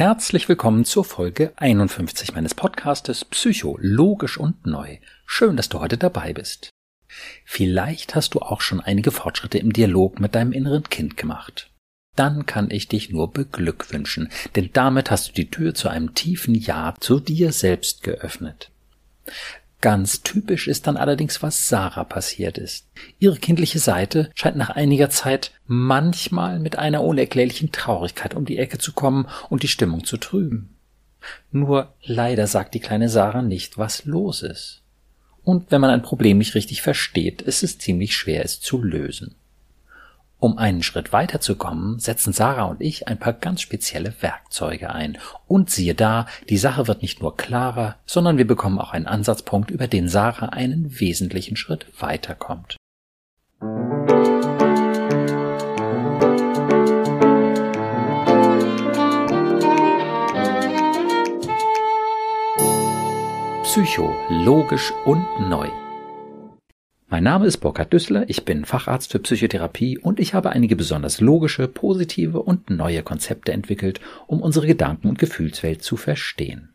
Herzlich willkommen zur Folge 51 meines Podcastes Psycho, logisch und neu. Schön, dass du heute dabei bist. Vielleicht hast du auch schon einige Fortschritte im Dialog mit deinem inneren Kind gemacht. Dann kann ich dich nur beglückwünschen, denn damit hast du die Tür zu einem tiefen Ja zu dir selbst geöffnet. Ganz typisch ist dann allerdings, was Sarah passiert ist. Ihre kindliche Seite scheint nach einiger Zeit manchmal mit einer unerklärlichen Traurigkeit um die Ecke zu kommen und die Stimmung zu trüben. Nur leider sagt die kleine Sarah nicht, was los ist. Und wenn man ein Problem nicht richtig versteht, ist es ziemlich schwer, es zu lösen. Um einen Schritt weiterzukommen, setzen Sarah und ich ein paar ganz spezielle Werkzeuge ein. Und siehe da, die Sache wird nicht nur klarer, sondern wir bekommen auch einen Ansatzpunkt, über den Sarah einen wesentlichen Schritt weiterkommt. Psycho, logisch und neu. Mein Name ist Burkhard Düssler, ich bin Facharzt für Psychotherapie und ich habe einige besonders logische, positive und neue Konzepte entwickelt, um unsere Gedanken- und Gefühlswelt zu verstehen.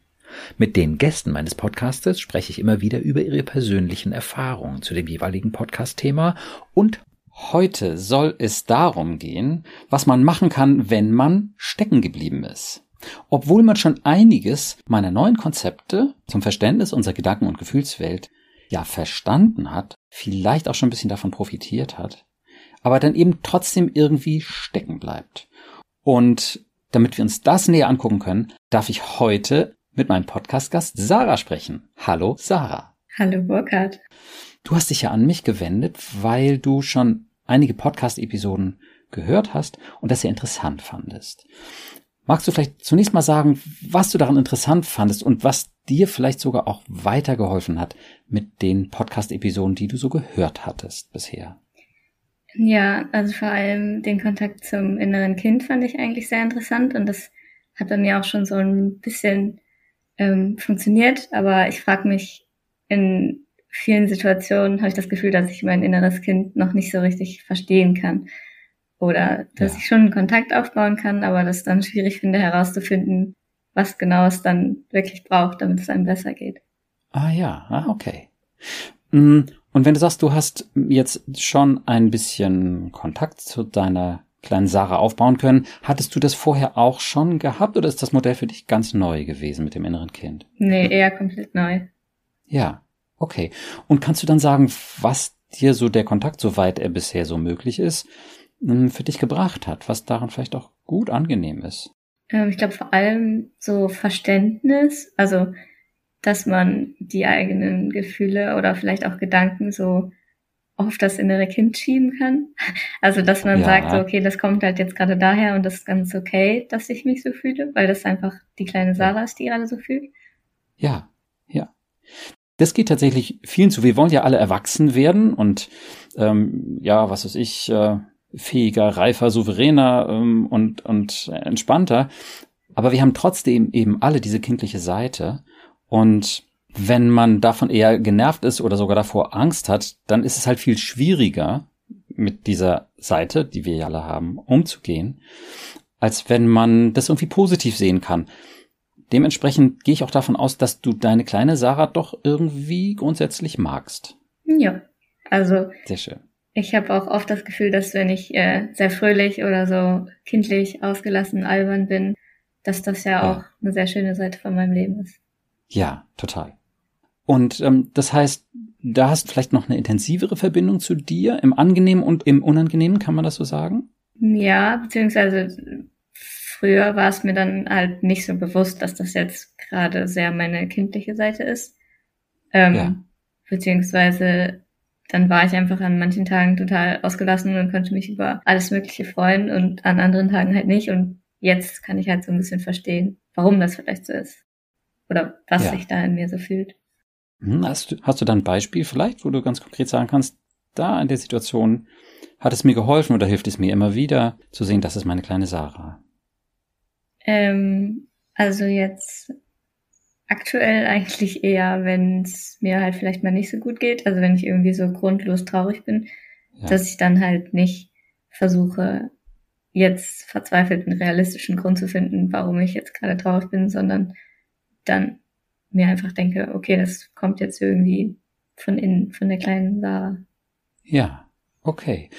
Mit den Gästen meines Podcastes spreche ich immer wieder über ihre persönlichen Erfahrungen zu dem jeweiligen Podcast-Thema und heute soll es darum gehen, was man machen kann, wenn man stecken geblieben ist. Obwohl man schon einiges meiner neuen Konzepte zum Verständnis unserer Gedanken- und Gefühlswelt ja verstanden hat, vielleicht auch schon ein bisschen davon profitiert hat, aber dann eben trotzdem irgendwie stecken bleibt. Und damit wir uns das näher angucken können, darf ich heute mit meinem Podcast-Gast Sarah sprechen. Hallo Sarah. Hallo Burkhard. Du hast dich ja an mich gewendet, weil du schon einige Podcast-Episoden gehört hast und das sehr interessant fandest. Magst du vielleicht zunächst mal sagen, was du daran interessant fandest und was dir vielleicht sogar auch weitergeholfen hat mit den Podcast-Episoden, die du so gehört hattest bisher? Ja, also vor allem den Kontakt zum inneren Kind fand ich eigentlich sehr interessant und das hat bei mir auch schon so ein bisschen ähm, funktioniert, aber ich frage mich, in vielen Situationen habe ich das Gefühl, dass ich mein inneres Kind noch nicht so richtig verstehen kann. Oder dass ja. ich schon einen Kontakt aufbauen kann, aber das dann schwierig finde herauszufinden, was genau es dann wirklich braucht, damit es einem besser geht. Ah ja, ah, okay. Mm, und wenn du sagst, du hast jetzt schon ein bisschen Kontakt zu deiner kleinen Sarah aufbauen können, hattest du das vorher auch schon gehabt oder ist das Modell für dich ganz neu gewesen mit dem inneren Kind? Nee, eher komplett neu. Ja, okay. Und kannst du dann sagen, was dir so der Kontakt, soweit er bisher so möglich ist, mm, für dich gebracht hat, was daran vielleicht auch gut angenehm ist? Ähm, ich glaube vor allem so Verständnis, also dass man die eigenen Gefühle oder vielleicht auch Gedanken so auf das innere Kind schieben kann. Also dass man ja. sagt, so, okay, das kommt halt jetzt gerade daher und das ist ganz okay, dass ich mich so fühle, weil das einfach die kleine Sarah ist, die gerade so fühlt. Ja, ja. Das geht tatsächlich vielen zu. Wir wollen ja alle erwachsen werden und ähm, ja, was weiß ich, äh, fähiger, reifer, souveräner ähm, und, und entspannter. Aber wir haben trotzdem eben alle diese kindliche Seite. Und wenn man davon eher genervt ist oder sogar davor Angst hat, dann ist es halt viel schwieriger, mit dieser Seite, die wir ja alle haben, umzugehen, als wenn man das irgendwie positiv sehen kann. Dementsprechend gehe ich auch davon aus, dass du deine kleine Sarah doch irgendwie grundsätzlich magst. Ja, also. Sehr schön. Ich habe auch oft das Gefühl, dass wenn ich äh, sehr fröhlich oder so kindlich, ausgelassen, albern bin, dass das ja, ja. auch eine sehr schöne Seite von meinem Leben ist. Ja, total. Und ähm, das heißt, da hast du vielleicht noch eine intensivere Verbindung zu dir, im Angenehmen und im Unangenehmen, kann man das so sagen? Ja, beziehungsweise früher war es mir dann halt nicht so bewusst, dass das jetzt gerade sehr meine kindliche Seite ist. Ähm, ja. Beziehungsweise dann war ich einfach an manchen Tagen total ausgelassen und konnte mich über alles Mögliche freuen und an anderen Tagen halt nicht. Und jetzt kann ich halt so ein bisschen verstehen, warum das vielleicht so ist. Oder was ja. sich da in mir so fühlt. Hm, hast du, hast du da ein Beispiel vielleicht, wo du ganz konkret sagen kannst, da in der Situation hat es mir geholfen oder hilft es mir immer wieder zu sehen, das ist meine kleine Sarah? Ähm, also jetzt Aktuell eigentlich eher, wenn es mir halt vielleicht mal nicht so gut geht, also wenn ich irgendwie so grundlos traurig bin, ja. dass ich dann halt nicht versuche, jetzt verzweifelt einen realistischen Grund zu finden, warum ich jetzt gerade traurig bin, sondern dann mir einfach denke, okay, das kommt jetzt irgendwie von innen, von der kleinen Sarah. Ja, okay.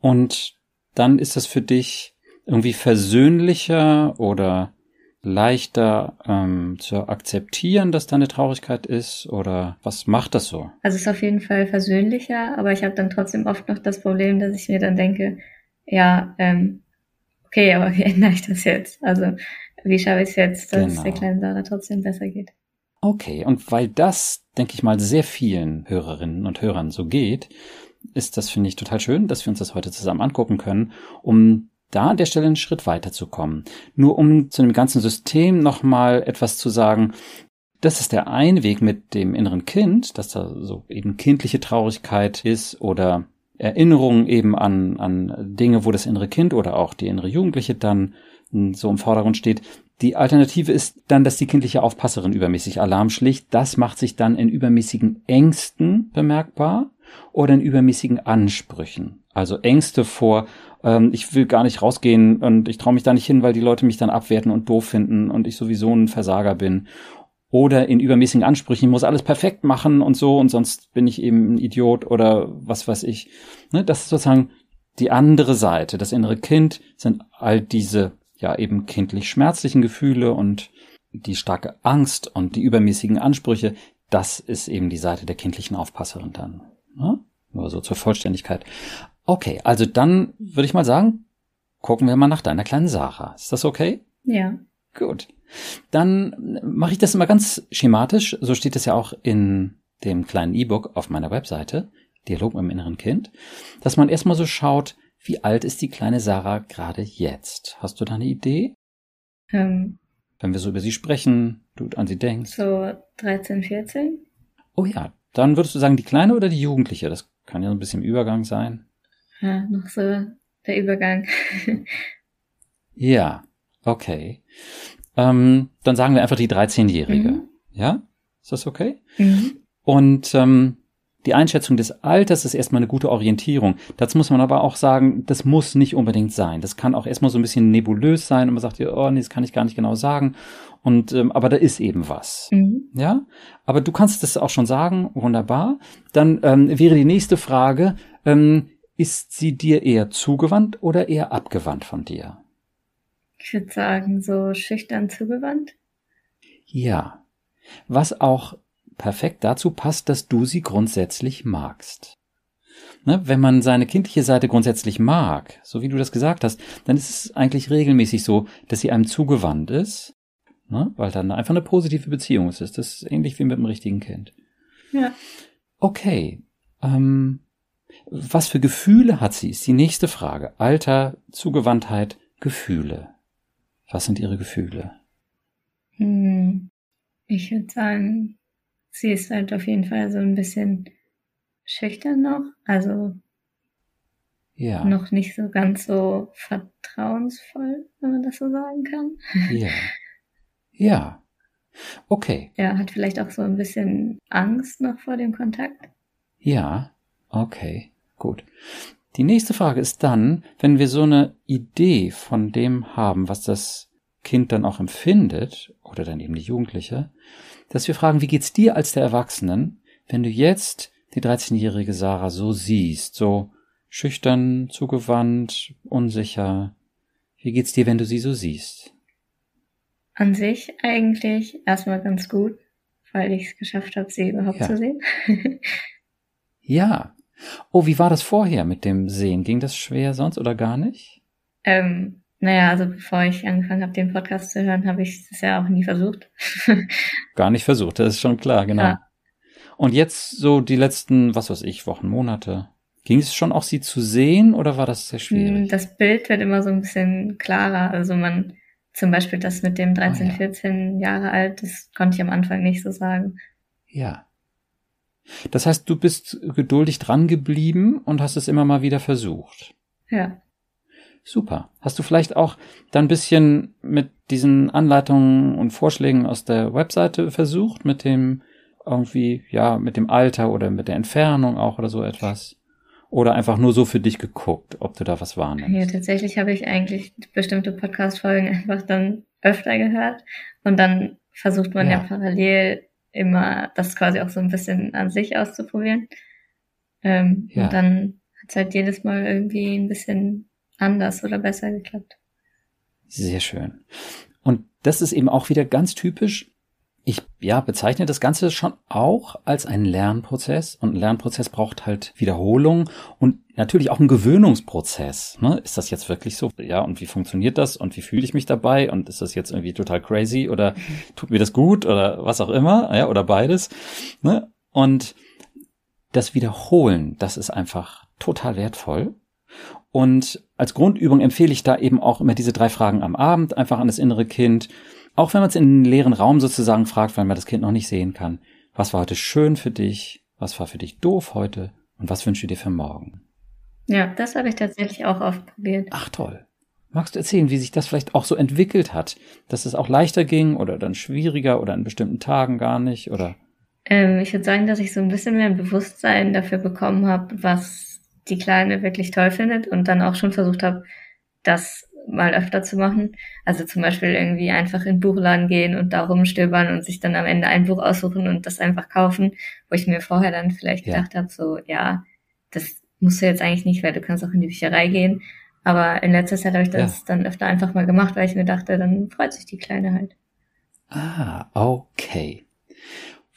Und dann ist das für dich irgendwie versöhnlicher oder leichter ähm, zu akzeptieren, dass da eine Traurigkeit ist? Oder was macht das so? Also es ist auf jeden Fall versöhnlicher, aber ich habe dann trotzdem oft noch das Problem, dass ich mir dann denke, ja, ähm, okay, aber wie ändere ich das jetzt? Also wie schaffe ich es jetzt, dass genau. der kleinen Sarah trotzdem besser geht? Okay, und weil das, denke ich mal, sehr vielen Hörerinnen und Hörern so geht, ist das, finde ich, total schön, dass wir uns das heute zusammen angucken können, um da an der Stelle einen Schritt weiterzukommen. Nur um zu dem ganzen System nochmal etwas zu sagen, das ist der eine Weg mit dem inneren Kind, dass da so eben kindliche Traurigkeit ist oder Erinnerungen eben an, an Dinge, wo das innere Kind oder auch die innere Jugendliche dann so im Vordergrund steht. Die Alternative ist dann, dass die kindliche Aufpasserin übermäßig Alarm schlicht. Das macht sich dann in übermäßigen Ängsten bemerkbar oder in übermäßigen Ansprüchen. Also Ängste vor, ähm, ich will gar nicht rausgehen und ich traue mich da nicht hin, weil die Leute mich dann abwerten und doof finden und ich sowieso ein Versager bin. Oder in übermäßigen Ansprüchen, ich muss alles perfekt machen und so und sonst bin ich eben ein Idiot oder was weiß ich. Ne, das ist sozusagen die andere Seite. Das innere Kind sind all diese ja eben kindlich schmerzlichen Gefühle und die starke Angst und die übermäßigen Ansprüche. Das ist eben die Seite der kindlichen Aufpasserin dann. Ne? Nur so zur Vollständigkeit. Okay, also dann würde ich mal sagen, gucken wir mal nach deiner kleinen Sarah. Ist das okay? Ja. Gut. Dann mache ich das immer ganz schematisch. So steht es ja auch in dem kleinen E-Book auf meiner Webseite, Dialog mit dem inneren Kind, dass man erstmal so schaut, wie alt ist die kleine Sarah gerade jetzt? Hast du da eine Idee? Ähm, Wenn wir so über sie sprechen, du an sie denkst. So 13, 14? Oh ja, dann würdest du sagen, die Kleine oder die Jugendliche? Das kann ja ein bisschen Übergang sein. Ja, noch so der Übergang. ja, okay. Ähm, dann sagen wir einfach die 13-Jährige. Mhm. Ja? Ist das okay? Mhm. Und ähm, die Einschätzung des Alters ist erstmal eine gute Orientierung. Dazu muss man aber auch sagen, das muss nicht unbedingt sein. Das kann auch erstmal so ein bisschen nebulös sein und man sagt, oh nee, das kann ich gar nicht genau sagen. Und ähm, aber da ist eben was. Mhm. Ja, aber du kannst das auch schon sagen, wunderbar. Dann ähm, wäre die nächste Frage: ähm, Ist sie dir eher zugewandt oder eher abgewandt von dir? Ich würde sagen, so schüchtern zugewandt. Ja. Was auch perfekt dazu passt, dass du sie grundsätzlich magst. Ne, wenn man seine kindliche Seite grundsätzlich mag, so wie du das gesagt hast, dann ist es eigentlich regelmäßig so, dass sie einem zugewandt ist, ne, weil dann einfach eine positive Beziehung ist. Das ist ähnlich wie mit dem richtigen Kind. Ja. Okay. Ähm, was für Gefühle hat sie? Ist die nächste Frage. Alter, Zugewandtheit, Gefühle. Was sind ihre Gefühle? Hm. Ich würde sagen, sie ist halt auf jeden Fall so ein bisschen schüchtern noch, also ja. noch nicht so ganz so vertrauensvoll, wenn man das so sagen kann. Ja. Ja. Okay. Ja, hat vielleicht auch so ein bisschen Angst noch vor dem Kontakt. Ja. Okay. Gut. Die nächste Frage ist dann, wenn wir so eine Idee von dem haben, was das Kind dann auch empfindet, oder dann eben die Jugendliche, dass wir fragen, wie geht's dir als der Erwachsenen, wenn du jetzt die 13-jährige Sarah so siehst, so schüchtern, zugewandt, unsicher. Wie geht's dir, wenn du sie so siehst? An sich eigentlich erstmal ganz gut, weil ich es geschafft habe, sie überhaupt ja. zu sehen. ja. Oh, wie war das vorher mit dem Sehen? Ging das schwer sonst oder gar nicht? Ähm, naja, also bevor ich angefangen habe, den Podcast zu hören, habe ich es ja auch nie versucht. Gar nicht versucht, das ist schon klar, genau. Ja. Und jetzt so die letzten, was weiß ich, Wochen, Monate. Ging es schon auch, sie zu sehen oder war das sehr schwierig? Hm, das Bild wird immer so ein bisschen klarer. Also man, zum Beispiel das mit dem 13, oh, ja. 14 Jahre alt, das konnte ich am Anfang nicht so sagen. Ja. Das heißt, du bist geduldig dran geblieben und hast es immer mal wieder versucht. Ja. Super. Hast du vielleicht auch dann ein bisschen mit diesen Anleitungen und Vorschlägen aus der Webseite versucht, mit dem irgendwie, ja, mit dem Alter oder mit der Entfernung auch oder so etwas? oder einfach nur so für dich geguckt, ob du da was wahrnimmst? Ja, tatsächlich habe ich eigentlich bestimmte Podcast-Folgen einfach dann öfter gehört und dann versucht man ja. ja parallel immer das quasi auch so ein bisschen an sich auszuprobieren. Ähm, ja. Und dann hat es halt jedes Mal irgendwie ein bisschen anders oder besser geklappt. Sehr schön. Und das ist eben auch wieder ganz typisch ich ja bezeichne das Ganze schon auch als einen Lernprozess und ein Lernprozess braucht halt Wiederholung und natürlich auch einen Gewöhnungsprozess. Ne? Ist das jetzt wirklich so? Ja, und wie funktioniert das und wie fühle ich mich dabei und ist das jetzt irgendwie total crazy oder tut mir das gut oder was auch immer, ja, oder beides. Ne? Und das Wiederholen, das ist einfach total wertvoll. Und als Grundübung empfehle ich da eben auch immer diese drei Fragen am Abend, einfach an das innere Kind auch wenn man es in den leeren Raum sozusagen fragt, weil man das Kind noch nicht sehen kann. Was war heute schön für dich? Was war für dich doof heute? Und was wünschst du dir für morgen? Ja, das habe ich tatsächlich auch oft probiert. Ach toll. Magst du erzählen, wie sich das vielleicht auch so entwickelt hat? Dass es auch leichter ging oder dann schwieriger oder an bestimmten Tagen gar nicht oder? Ähm, ich würde sagen, dass ich so ein bisschen mehr ein Bewusstsein dafür bekommen habe, was die Kleine wirklich toll findet und dann auch schon versucht habe, das mal öfter zu machen. Also zum Beispiel irgendwie einfach in den Buchladen gehen und da rumstöbern und sich dann am Ende ein Buch aussuchen und das einfach kaufen, wo ich mir vorher dann vielleicht ja. gedacht habe, so, ja, das musst du jetzt eigentlich nicht, weil du kannst auch in die Bücherei gehen. Aber in letzter Zeit habe ich das ja. dann öfter einfach mal gemacht, weil ich mir dachte, dann freut sich die Kleine halt. Ah, okay.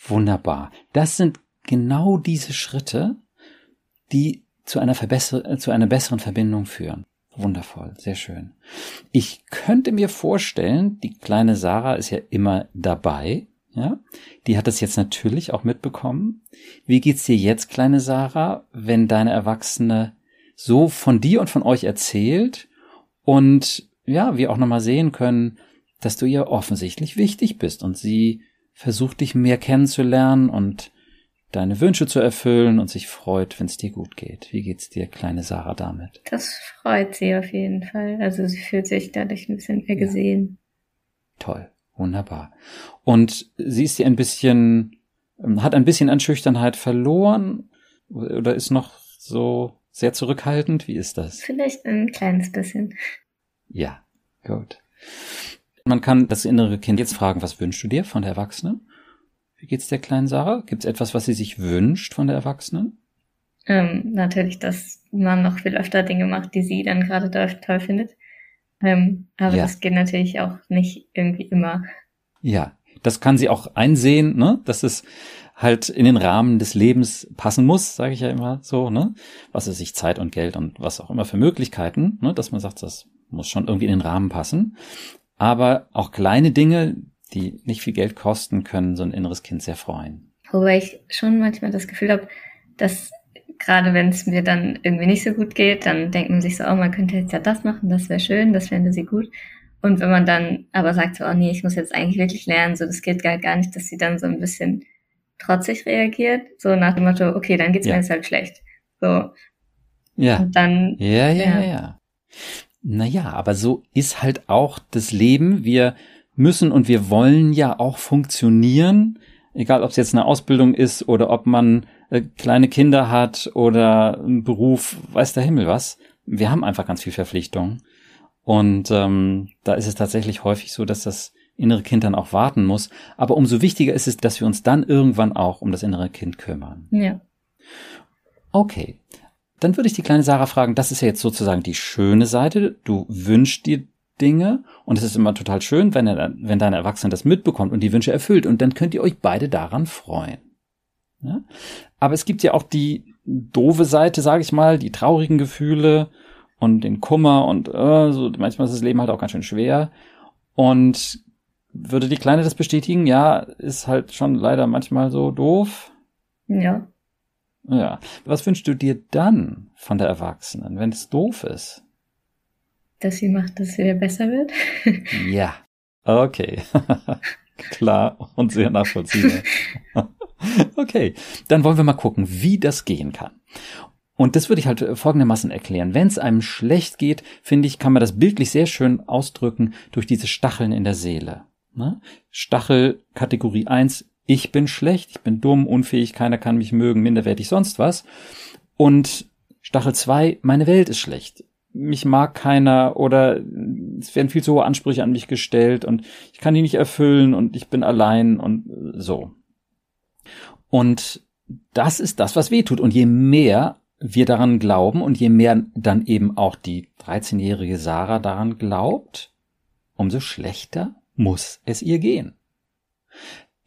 Wunderbar. Das sind genau diese Schritte, die zu einer, verbesser zu einer besseren Verbindung führen. Wundervoll, sehr schön. Ich könnte mir vorstellen, die kleine Sarah ist ja immer dabei, ja? Die hat das jetzt natürlich auch mitbekommen. Wie geht's dir jetzt, kleine Sarah, wenn deine Erwachsene so von dir und von euch erzählt und ja, wir auch nochmal sehen können, dass du ihr offensichtlich wichtig bist und sie versucht dich mehr kennenzulernen und deine Wünsche zu erfüllen und sich freut, wenn es dir gut geht. Wie geht's dir, kleine Sarah, damit? Das freut sie auf jeden Fall. Also sie fühlt sich dadurch ein bisschen mehr gesehen. Ja. Toll, wunderbar. Und sie ist dir ein bisschen, ähm, hat ein bisschen an Schüchternheit verloren oder ist noch so sehr zurückhaltend? Wie ist das? Vielleicht ein kleines bisschen. Ja, gut. Man kann das innere Kind jetzt fragen, was wünschst du dir von der Erwachsenen? Wie geht's der kleinen Sarah? Gibt es etwas, was sie sich wünscht von der Erwachsenen? Ähm, natürlich, dass man noch viel öfter Dinge macht, die sie dann gerade toll findet. Ähm, aber ja. das geht natürlich auch nicht irgendwie immer. Ja, das kann sie auch einsehen, ne? dass es halt in den Rahmen des Lebens passen muss, sage ich ja immer so, ne? Was es sich Zeit und Geld und was auch immer für Möglichkeiten, ne? dass man sagt, das muss schon irgendwie in den Rahmen passen. Aber auch kleine Dinge, die nicht viel Geld kosten, können so ein inneres Kind sehr freuen. Wobei ich schon manchmal das Gefühl habe, dass gerade wenn es mir dann irgendwie nicht so gut geht, dann denkt man sich so, oh, man könnte jetzt ja das machen, das wäre schön, das fände sie gut. Und wenn man dann aber sagt so, oh nee, ich muss jetzt eigentlich wirklich lernen, so das geht gar, gar nicht, dass sie dann so ein bisschen trotzig reagiert, so nach dem Motto, okay, dann geht's ja. mir jetzt halt schlecht. So. Ja. Und dann. Ja, ja, ja, ja. Naja, aber so ist halt auch das Leben. Wir müssen und wir wollen ja auch funktionieren, egal ob es jetzt eine Ausbildung ist oder ob man äh, kleine Kinder hat oder einen Beruf, weiß der Himmel was. Wir haben einfach ganz viel Verpflichtung. Und ähm, da ist es tatsächlich häufig so, dass das innere Kind dann auch warten muss. Aber umso wichtiger ist es, dass wir uns dann irgendwann auch um das innere Kind kümmern. Ja. Okay. Dann würde ich die kleine Sarah fragen, das ist ja jetzt sozusagen die schöne Seite. Du wünschst dir Dinge und es ist immer total schön, wenn, er, wenn deine Erwachsene das mitbekommt und die Wünsche erfüllt und dann könnt ihr euch beide daran freuen. Ja? Aber es gibt ja auch die doofe Seite, sage ich mal, die traurigen Gefühle und den Kummer und äh, so, manchmal ist das Leben halt auch ganz schön schwer und würde die Kleine das bestätigen? Ja, ist halt schon leider manchmal so doof. Ja. Ja. Was wünschst du dir dann von der Erwachsenen, wenn es doof ist? Dass sie macht, dass es wieder besser wird. ja, okay. Klar und sehr nachvollziehbar. okay, dann wollen wir mal gucken, wie das gehen kann. Und das würde ich halt folgendermaßen erklären. Wenn es einem schlecht geht, finde ich, kann man das bildlich sehr schön ausdrücken durch diese Stacheln in der Seele. Ne? Stachel Kategorie 1, ich bin schlecht, ich bin dumm, unfähig, keiner kann mich mögen, minderwertig, sonst was. Und Stachel 2, meine Welt ist schlecht. Mich mag keiner oder es werden viel zu hohe Ansprüche an mich gestellt und ich kann die nicht erfüllen und ich bin allein und so. Und das ist das, was weh tut. Und je mehr wir daran glauben und je mehr dann eben auch die 13-jährige Sarah daran glaubt, umso schlechter muss es ihr gehen.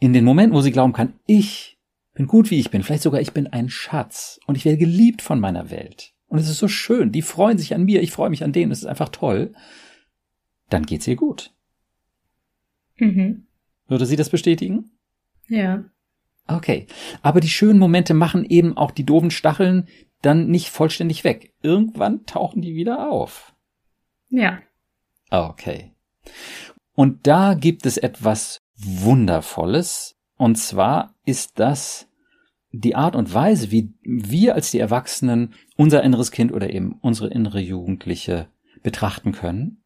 In den Momenten, wo sie glauben kann, ich bin gut wie ich bin, vielleicht sogar ich bin ein Schatz und ich werde geliebt von meiner Welt. Und es ist so schön, die freuen sich an mir, ich freue mich an denen, es ist einfach toll. Dann geht's ihr gut. Mhm. Würde sie das bestätigen? Ja. Okay. Aber die schönen Momente machen eben auch die doofen Stacheln dann nicht vollständig weg. Irgendwann tauchen die wieder auf. Ja. Okay. Und da gibt es etwas Wundervolles. Und zwar ist das die Art und Weise, wie wir als die Erwachsenen unser inneres Kind oder eben unsere innere Jugendliche betrachten können.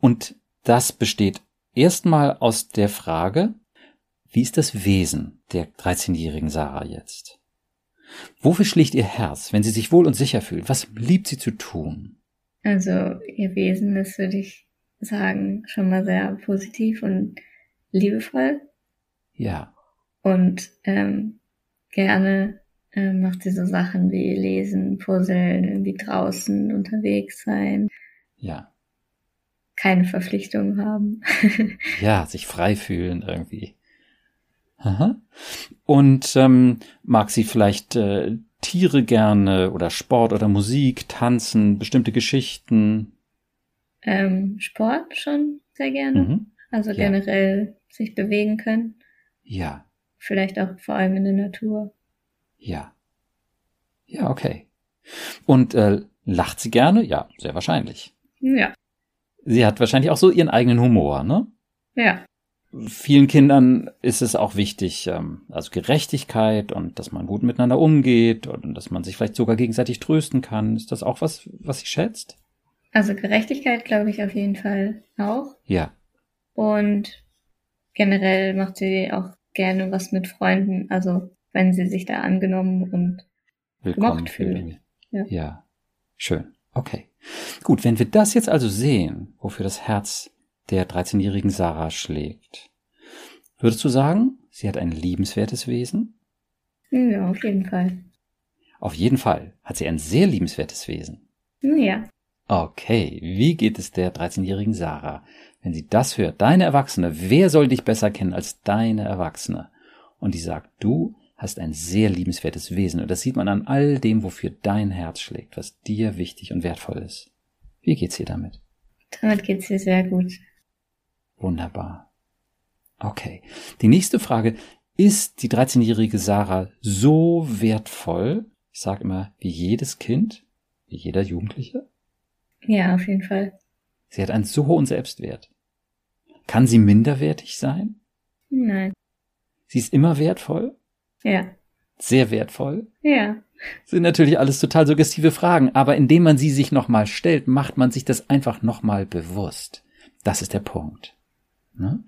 Und das besteht erstmal aus der Frage, wie ist das Wesen der 13-jährigen Sarah jetzt? Wofür schlägt ihr Herz, wenn sie sich wohl und sicher fühlt? Was liebt sie zu tun? Also ihr Wesen ist, würde ich sagen, schon mal sehr positiv und liebevoll. Ja. Und ähm, gerne äh, macht sie so Sachen wie lesen, puzzeln, irgendwie draußen unterwegs sein. Ja. Keine Verpflichtungen haben. ja, sich frei fühlen irgendwie. Aha. Und ähm, mag sie vielleicht äh, Tiere gerne oder Sport oder Musik, Tanzen, bestimmte Geschichten? Ähm, Sport schon sehr gerne. Mhm. Also Ja. generell sich bewegen können. Ja, Vielleicht auch vor allem in der Natur. ja. Ja, okay. Und äh, lacht sie gerne? Ja, sehr wahrscheinlich. Ja. Sie hat wahrscheinlich auch so ihren eigenen Humor, ne? Ja. Vielen Kindern ist es auch wichtig, ähm, also Gerechtigkeit und dass man gut miteinander umgeht und dass man sich vielleicht sogar gegenseitig trösten kann. Ist das auch was, was sie schätzt? Also Gerechtigkeit glaube ich auf jeden Fall auch. Ja, Und generell macht sie auch gerne was mit Freunden. Also wenn sie sich da angenommen und willkommen Gemocht fühlen. Ja. ja, schön. Okay. Gut, wenn wir das jetzt also sehen, wofür das Herz der 13-jährigen Sarah schlägt, würdest du sagen, sie hat ein liebenswertes Wesen? ja, auf jeden Fall. Auf jeden Fall hat sie ein sehr liebenswertes Wesen. Ja. Okay, wie geht es der 13-jährigen Sarah, wenn sie das hört? Deine Erwachsene, wer soll dich besser kennen als deine Erwachsene? Und die sagt, du hast ein sehr liebenswertes Wesen und das sieht man an all dem, wofür dein Herz schlägt, was dir wichtig und wertvoll ist. Wie geht's dir damit? Damit geht's ihr sehr gut. Wunderbar. Okay. Die nächste Frage, ist die 13-jährige Sarah so wertvoll, ich sage immer, wie jedes Kind, wie jeder Jugendliche? Ja, auf jeden Fall. Sie hat einen so hohen Selbstwert. Kann sie minderwertig sein? Nein. Sie ist immer wertvoll? Ja. Sehr wertvoll? Ja. Sind natürlich alles total suggestive Fragen, aber indem man sie sich nochmal stellt, macht man sich das einfach nochmal bewusst. Das ist der Punkt. Ne?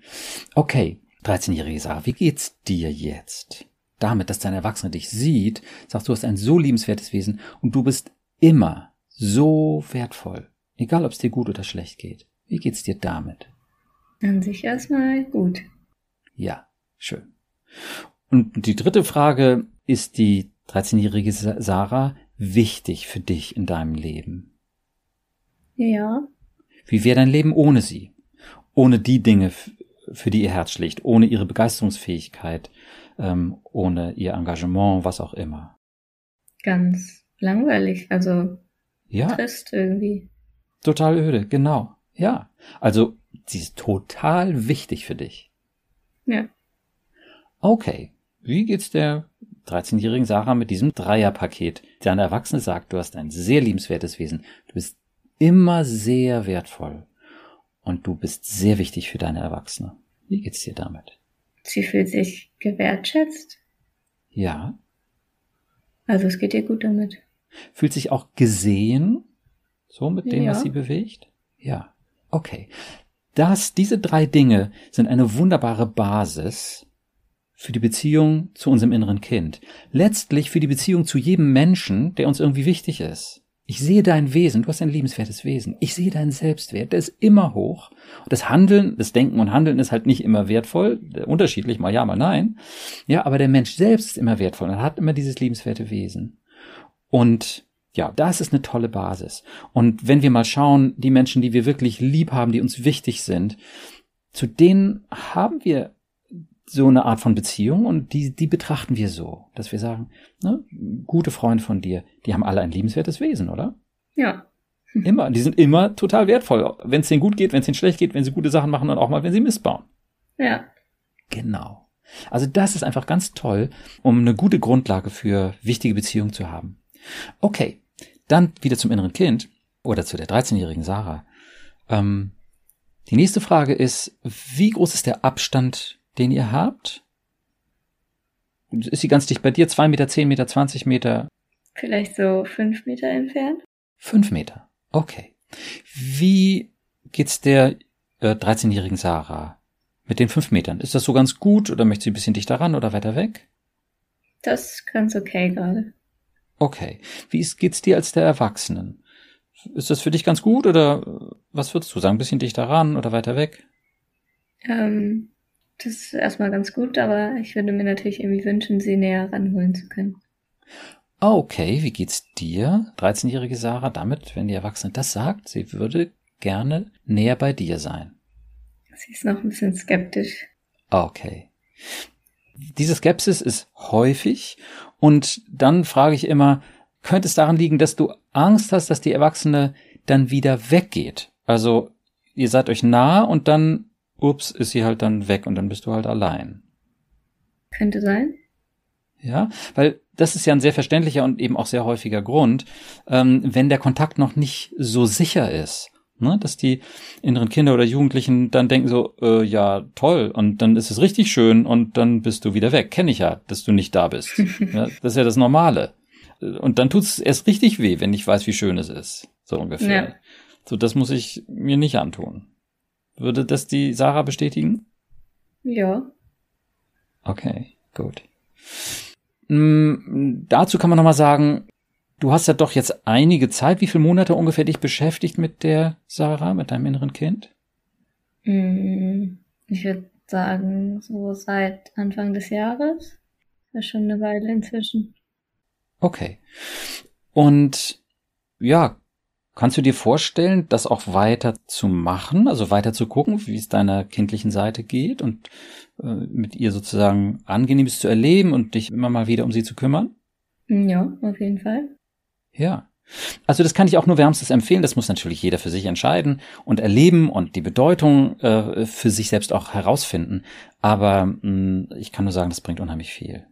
Okay, 13-jährige Sarah, wie geht's dir jetzt? Damit, dass dein Erwachsener dich sieht, sagst du, hast ein so liebenswertes Wesen und du bist immer so wertvoll. Egal, ob es dir gut oder schlecht geht. Wie geht's dir damit? An sich erstmal gut. Ja, schön. Und die dritte Frage, ist die 13-jährige Sa- Sarah wichtig für dich in deinem Leben? Ja. Wie wäre dein Leben ohne sie? Ohne die Dinge, für die ihr Herz schlägt, ohne ihre Begeisterungsfähigkeit, ähm, ohne ihr Engagement, was auch immer. Ganz langweilig. Also Ja, trist irgendwie. Total öde, genau. Ja, also sie ist total wichtig für dich. Ja. Okay, wie geht's der 13-jährigen Sarah mit diesem Dreierpaket? Deine Erwachsene sagt, du hast ein sehr liebenswertes Wesen. Du bist immer sehr wertvoll. Und du bist sehr wichtig für deine Erwachsene. Wie geht's dir damit? Sie fühlt sich gewertschätzt. Ja. Also es geht ihr gut damit. Fühlt sich auch gesehen? So mit dem, Ja. was sie bewegt? Ja. Okay. Das, diese drei Dinge sind eine wunderbare Basis für die Beziehung zu unserem inneren Kind. Letztlich für die Beziehung zu jedem Menschen, der uns irgendwie wichtig ist. Ich sehe dein Wesen, du hast ein liebenswertes Wesen. Ich sehe deinen Selbstwert, der ist immer hoch. Das Handeln, das Denken und Handeln ist halt nicht immer wertvoll, unterschiedlich, mal ja, mal nein. Ja, aber der Mensch selbst ist immer wertvoll und hat immer dieses liebenswerte Wesen. Und ja, das ist eine tolle Basis. Und wenn wir mal schauen, die Menschen, die wir wirklich lieb haben, die uns wichtig sind, zu denen haben wir so eine Art von Beziehung und die, die betrachten wir so, dass wir sagen, ne, gute Freunde von dir, die haben alle ein liebenswertes Wesen, oder? Ja. Immer, die sind immer total wertvoll, wenn es denen gut geht, wenn es ihnen schlecht geht, wenn sie gute Sachen machen und auch mal, wenn sie missbauen. Ja. Genau. Also das ist einfach ganz toll, um eine gute Grundlage für wichtige Beziehungen zu haben. Okay, dann wieder zum inneren Kind oder zu der 13-jährigen Sarah. Ähm, die nächste Frage ist, wie groß ist der Abstand, den ihr habt? Ist sie ganz dicht bei dir? Zwei Meter, zehn Meter, zwanzig Meter? Vielleicht so fünf Meter entfernt. Fünf Meter. Okay. Wie geht's der äh, 13-jährigen Sarah mit den fünf Metern? Ist das so ganz gut oder möchte sie ein bisschen dichter ran oder weiter weg? Das ist ganz okay gerade. Okay. Wie geht's dir als der Erwachsenen? Ist das für dich ganz gut oder was würdest du sagen? Ein bisschen dichter ran oder weiter weg? Ähm, das ist erstmal ganz gut, aber ich würde mir natürlich irgendwie wünschen, sie näher ranholen zu können. Okay, wie geht's dir, 13-jährige Sarah, damit, wenn die Erwachsene das sagt, sie würde gerne näher bei dir sein? Sie ist noch ein bisschen skeptisch. Okay. Diese Skepsis ist häufig und dann frage ich immer, könnte es daran liegen, dass du Angst hast, dass die Erwachsene dann wieder weggeht? Also ihr seid euch nah und dann, ups, ist sie halt dann weg und dann bist du halt allein. Könnte sein. Ja, weil das ist ja ein sehr verständlicher und eben auch sehr häufiger Grund, ähm, wenn der Kontakt noch nicht so sicher ist. Ne, dass die inneren Kinder oder Jugendlichen dann denken so, äh, ja, toll, und dann ist es richtig schön und dann bist du wieder weg. Kenne ich ja, dass du nicht da bist. ja, das ist ja das Normale. Und dann tut es erst richtig weh, wenn ich weiß, wie schön es ist. So ungefähr. Ja. So, das muss ich mir nicht antun. Würde das die Sarah bestätigen? Ja. Okay, gut. Hm, dazu kann man nochmal sagen, Du hast ja doch jetzt einige Zeit, wie viele Monate ungefähr dich beschäftigt mit der Sarah, mit deinem inneren Kind? Mm, ich würde sagen, so seit Anfang des Jahres. Das ist schon eine Weile inzwischen. Okay. Und ja, kannst du dir vorstellen, das auch weiter zu machen, also weiter zu gucken, wie es deiner kindlichen Seite geht und äh, mit ihr sozusagen angenehmes zu erleben und dich immer mal wieder um sie zu kümmern? Ja, auf jeden Fall. Ja. Also das kann ich auch nur wärmstens empfehlen. Das muss natürlich jeder für sich entscheiden und erleben und die Bedeutung äh, für sich selbst auch herausfinden. Aber mh, mm, ich kann nur sagen, das bringt unheimlich viel.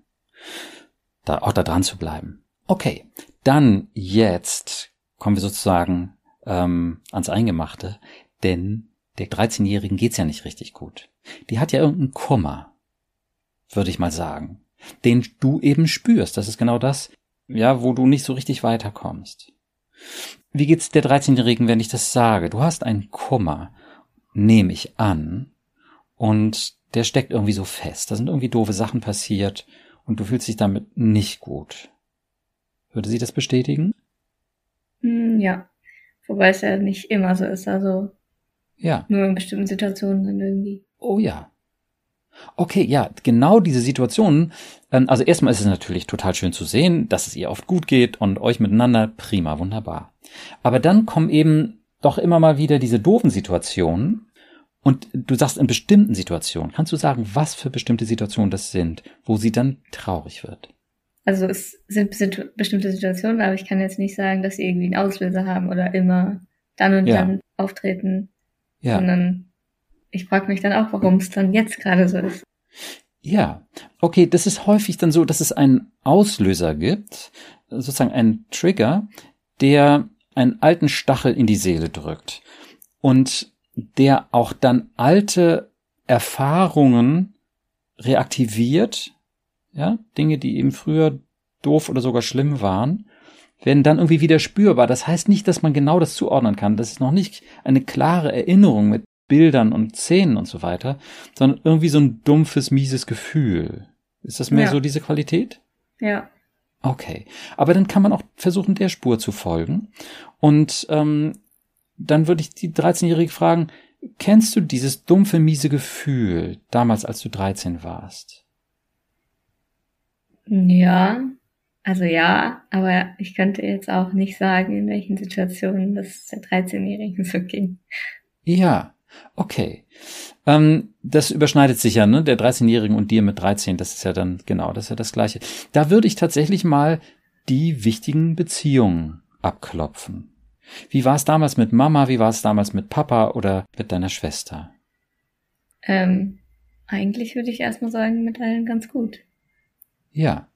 Da auch da dran zu bleiben. Okay, dann jetzt kommen wir sozusagen ähm, ans Eingemachte, denn der 13-Jährigen geht's ja nicht richtig gut. Die hat ja irgendeinen Kummer, würde ich mal sagen, den du eben spürst. Das ist genau das, ja, wo du nicht so richtig weiterkommst. Wie geht's der 13-Jährigen, wenn ich das sage? Du hast einen Kummer, nehme ich an, und der steckt irgendwie so fest. Da sind irgendwie doofe Sachen passiert und du fühlst dich damit nicht gut. Würde sie das bestätigen? Hm, ja. Wobei es ja nicht immer so ist, also. Ja. Nur in bestimmten Situationen dann irgendwie. Oh ja. Okay, ja, genau diese Situationen. Ähm, also erstmal ist es natürlich total schön zu sehen, dass es ihr oft gut geht und euch miteinander prima, wunderbar. Aber dann kommen eben doch immer mal wieder diese doofen Situationen. Und du sagst in bestimmten Situationen, kannst du sagen, was für bestimmte Situationen das sind, wo sie dann traurig wird? Also es sind bestimmte Situationen, aber ich kann jetzt nicht sagen, dass sie irgendwie einen Auslöser haben oder immer dann und ja. dann auftreten, ja. sondern ich frage mich dann auch, warum es dann jetzt gerade so ist. Ja, okay, das ist häufig dann so, dass es einen Auslöser gibt, sozusagen einen Trigger, der einen alten Stachel in die Seele drückt und der auch dann alte Erfahrungen reaktiviert, ja, Dinge, die eben früher doof oder sogar schlimm waren, werden dann irgendwie wieder spürbar. Das heißt nicht, dass man genau das zuordnen kann. Das ist noch nicht eine klare Erinnerung mit Bildern und Szenen und so weiter, sondern irgendwie so ein dumpfes, mieses Gefühl. Ist das mehr ja. so diese Qualität? Ja. Okay. Aber dann kann man auch versuchen, der Spur zu folgen. Und ähm, dann würde ich die 13-Jährige fragen, kennst du dieses dumpfe, miese Gefühl damals, als du 13 warst? Ja, also ja, aber ich könnte jetzt auch nicht sagen, in welchen Situationen das der 13-Jährigen so ging. Ja, okay. Ähm, das überschneidet sich ja, ne? Der 13-Jährigen und dir mit 13, das ist ja dann, genau, das ist ja das Gleiche. Da würde ich tatsächlich mal die wichtigen Beziehungen abklopfen. Wie war es damals mit Mama, wie war es damals mit Papa oder mit deiner Schwester? Ähm, eigentlich würde ich erstmal sagen, mit allen ganz gut. Ja.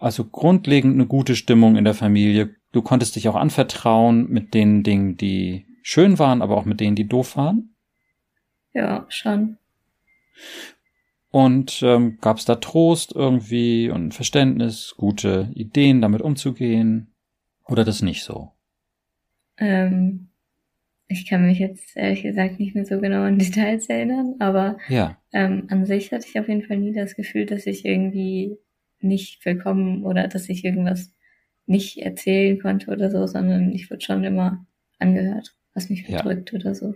Also grundlegend eine gute Stimmung in der Familie. Du konntest dich auch anvertrauen mit den Dingen, die schön waren, aber auch mit denen, die doof waren. Ja, schon. Und ähm, gab es da Trost irgendwie und Verständnis, gute Ideen, damit umzugehen? Oder das nicht so? Ähm, ich kann mich jetzt ehrlich gesagt nicht mehr so genau an Details erinnern, aber ja. ähm, an sich hatte ich auf jeden Fall nie das Gefühl, dass ich irgendwie nicht willkommen oder dass ich irgendwas nicht erzählen konnte oder so, sondern ich wurde schon immer angehört, was mich bedrückt ja. oder so.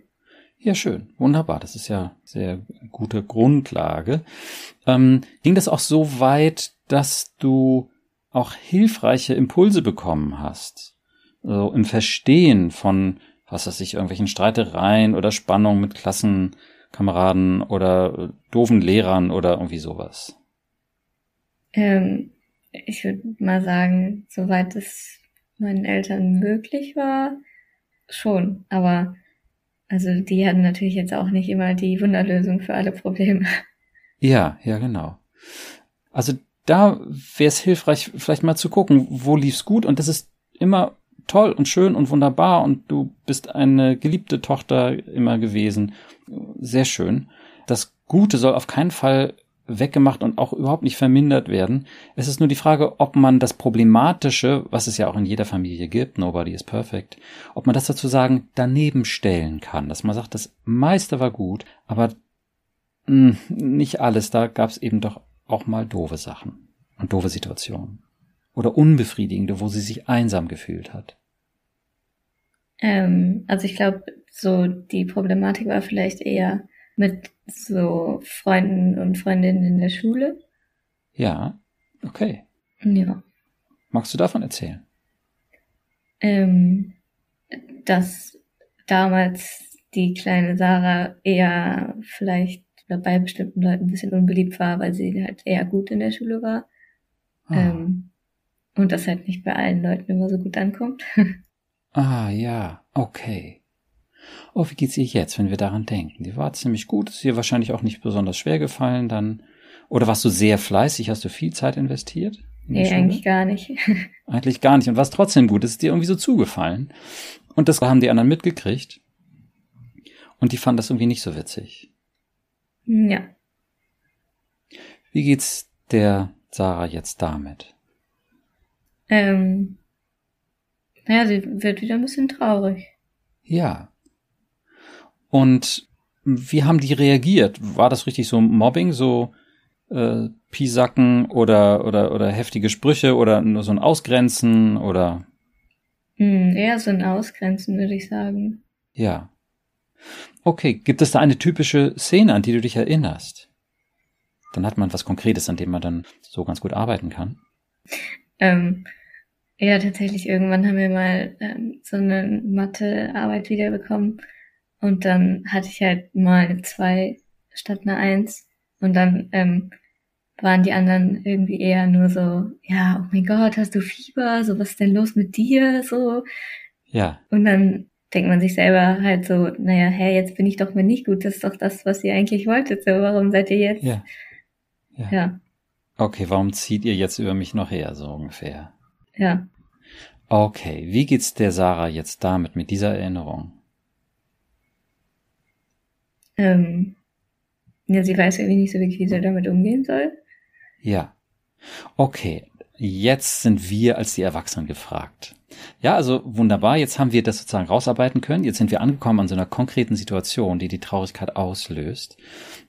Ja, schön. Wunderbar. Das ist ja sehr gute Grundlage. Ähm, ging das auch so weit, dass du auch hilfreiche Impulse bekommen hast? Also im Verstehen von, was weiß ich, irgendwelchen Streitereien oder Spannungen mit Klassenkameraden oder doofen Lehrern oder irgendwie sowas? Ähm, ich würde mal sagen, soweit es meinen Eltern möglich war, schon. Aber also die hatten natürlich jetzt auch nicht immer die Wunderlösung für alle Probleme. Ja, ja, genau. Also da wäre es hilfreich, vielleicht mal zu gucken, wo lief's gut und das ist immer toll und schön und wunderbar und du bist eine geliebte Tochter immer gewesen. Sehr schön. Das Gute soll auf keinen Fall weggemacht und auch überhaupt nicht vermindert werden. Es ist nur die Frage, ob man das Problematische, was es ja auch in jeder Familie gibt, nobody is perfect, ob man das sozusagen daneben stellen kann, dass man sagt, das meiste war gut, aber hm, nicht alles, da gab es eben doch auch mal doofe Sachen und doofe Situationen oder unbefriedigende, wo sie sich einsam gefühlt hat. Ähm, also ich glaube, so die Problematik war vielleicht eher mit so Freunden und Freundinnen in der Schule. Ja, okay. Ja. Magst du davon erzählen? Ähm, dass damals die kleine Sarah eher vielleicht bei bestimmten Leuten ein bisschen unbeliebt war, weil sie halt eher gut in der Schule war. Ah. Ähm, und das halt nicht bei allen Leuten immer so gut ankommt. ah, ja, okay. Oh, wie geht's ihr jetzt, wenn wir daran denken? Die war ziemlich gut, ist ihr wahrscheinlich auch nicht besonders schwer gefallen, dann. Oder warst du sehr fleißig? Hast du viel Zeit investiert? Nee, eigentlich gar nicht. eigentlich gar nicht. Und war es trotzdem gut? Es ist dir irgendwie so zugefallen. Und das haben die anderen mitgekriegt. Und die fanden das irgendwie nicht so witzig. Ja. Wie geht's der Sarah jetzt damit? Ähm, naja, sie wird wieder ein bisschen traurig. Ja. Und wie haben die reagiert? War das richtig so Mobbing, so äh, Pisacken oder, oder, oder heftige Sprüche oder nur so ein Ausgrenzen oder? Hm, eher so ein Ausgrenzen, würde ich sagen. Ja. Okay, gibt es da eine typische Szene, an die du dich erinnerst? Dann hat man was Konkretes, an dem man dann so ganz gut arbeiten kann. Ähm, ja, tatsächlich, irgendwann haben wir mal ähm, so eine Mathearbeit wiederbekommen und dann hatte ich halt mal eine 2 statt eine 1. Und dann ähm, waren die anderen irgendwie eher nur so, ja, oh mein Gott, hast du Fieber? So, was ist denn los mit dir? So. Ja. Und dann denkt man sich selber halt so, naja, hä, jetzt bin ich doch mal nicht gut. Das ist doch das, was ihr eigentlich wolltet. So, warum seid ihr jetzt? Ja. Ja. ja. Okay, warum zieht ihr jetzt über mich noch her, so ungefähr? Ja. Okay, wie geht's der Sarah jetzt damit, mit dieser Erinnerung? Ähm, ja, sie weiß irgendwie nicht so wirklich, wie sie damit umgehen soll. Ja. Okay, jetzt sind wir als die Erwachsenen gefragt. Ja, also wunderbar, jetzt haben wir das sozusagen rausarbeiten können. Jetzt sind wir angekommen an so einer konkreten Situation, die die Traurigkeit auslöst.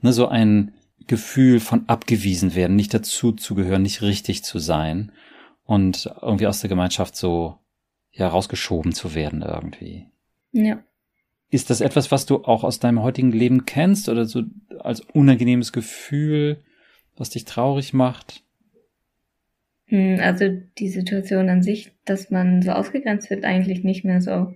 Ne, so ein Gefühl von abgewiesen werden, nicht dazu zu gehören, nicht richtig zu sein und irgendwie aus der Gemeinschaft so ja rausgeschoben zu werden irgendwie. Ja. Ist das etwas, was du auch aus deinem heutigen Leben kennst oder so als unangenehmes Gefühl, was dich traurig macht? Hm, also die Situation an sich, dass man so ausgegrenzt wird, eigentlich nicht mehr so.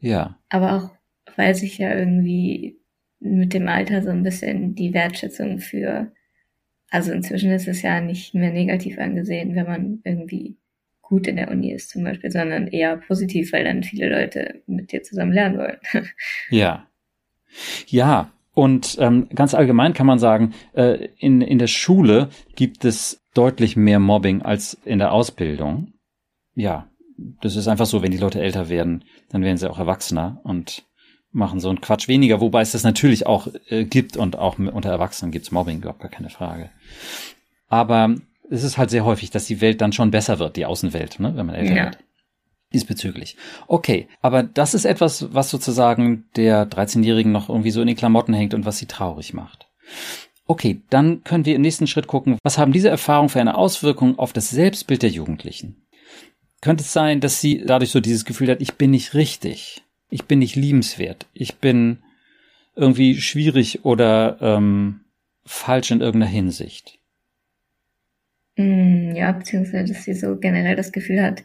Ja. Aber auch, weil sich ja irgendwie mit dem Alter so ein bisschen die Wertschätzung für, also inzwischen ist es ja nicht mehr negativ angesehen, wenn man irgendwie gut in der Uni ist zum Beispiel, sondern eher positiv, weil dann viele Leute mit dir zusammen lernen wollen. Ja. Ja, und ähm, ganz allgemein kann man sagen, äh, in, in der Schule gibt es deutlich mehr Mobbing als in der Ausbildung. Ja, das ist einfach so, wenn die Leute älter werden, dann werden sie auch erwachsener und machen so einen Quatsch weniger, wobei es das natürlich auch äh, gibt und auch unter Erwachsenen gibt's Mobbing, überhaupt gar keine Frage. Aber es ist halt sehr häufig, dass die Welt dann schon besser wird, die Außenwelt, ne, wenn man älter ja. wird. Diesbezüglich. Okay, aber das ist etwas, was sozusagen der 13-Jährigen noch irgendwie so in den Klamotten hängt und was sie traurig macht. Okay, dann können wir im nächsten Schritt gucken, was haben diese Erfahrungen für eine Auswirkung auf das Selbstbild der Jugendlichen? Könnte es sein, dass sie dadurch so dieses Gefühl hat, ich bin nicht richtig, ich bin nicht liebenswert, ich bin irgendwie schwierig oder ähm, falsch in irgendeiner Hinsicht? Mm, ja, beziehungsweise, dass sie so generell das Gefühl hat,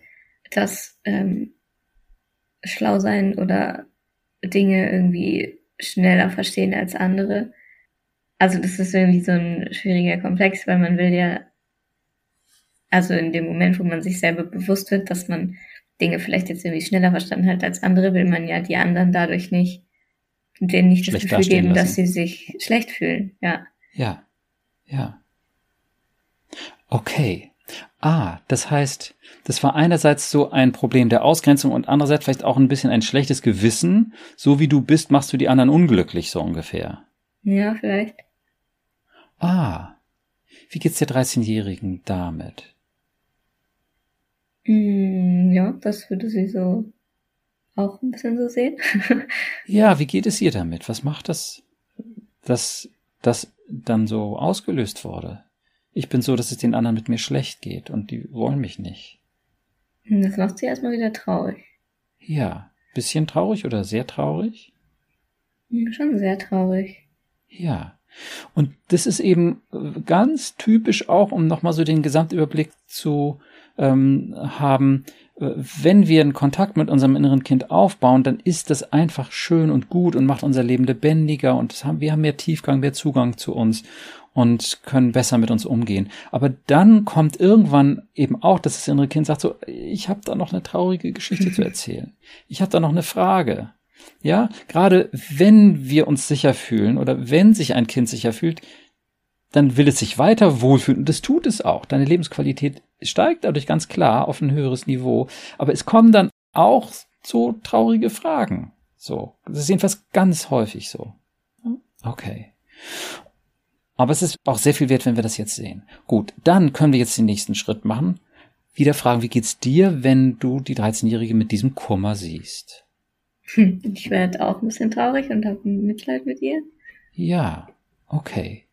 dass ähm, schlau sein oder Dinge irgendwie schneller verstehen als andere. Also das ist irgendwie so ein schwieriger Komplex, weil man will ja, also in dem Moment, wo man sich selber bewusst wird, dass man Dinge vielleicht jetzt irgendwie schneller verstanden hat als andere, will man ja die anderen dadurch nicht, denen nicht das Gefühl geben, lassen. dass sie sich schlecht fühlen, ja. Ja, ja. Okay. Ah, das heißt, das war einerseits so ein Problem der Ausgrenzung und andererseits vielleicht auch ein bisschen ein schlechtes Gewissen. So wie du bist, machst du die anderen unglücklich, so ungefähr. Ja, vielleicht. Ah. Wie geht's der 13-Jährigen damit? Mm, ja, das würde sie so auch ein bisschen so sehen. ja, wie geht es ihr damit? Was macht das, dass das dann so ausgelöst wurde? Ich bin so, dass es den anderen mit mir schlecht geht und die wollen mich nicht. Das macht sie erstmal wieder traurig. Ja. Bisschen traurig oder sehr traurig? Hm, schon sehr traurig. Ja. Und das ist eben ganz typisch auch, um nochmal so den Gesamtüberblick zu ähm, haben, wenn wir einen Kontakt mit unserem inneren Kind aufbauen, dann ist das einfach schön und gut und macht unser Leben lebendiger und haben, wir haben mehr Tiefgang, mehr Zugang zu uns und können besser mit uns umgehen. Aber dann kommt irgendwann eben auch, dass das innere Kind sagt so, ich habe da noch eine traurige Geschichte zu erzählen. Ich habe da noch eine Frage. Ja, gerade wenn wir uns sicher fühlen oder wenn sich ein Kind sicher fühlt, dann will es sich weiter wohlfühlen und das tut es auch. Deine Lebensqualität steigt dadurch ganz klar auf ein höheres Niveau. Aber es kommen dann auch so traurige Fragen. So. Das ist jedenfalls ganz häufig so. Okay. Aber es ist auch sehr viel wert, wenn wir das jetzt sehen. Gut, dann können wir jetzt den nächsten Schritt machen. Wieder fragen, wie geht's dir, wenn du die 13-Jährige mit diesem Kummer siehst? Hm, ich werde auch ein bisschen traurig und habe Mitleid mit ihr. Ja, okay.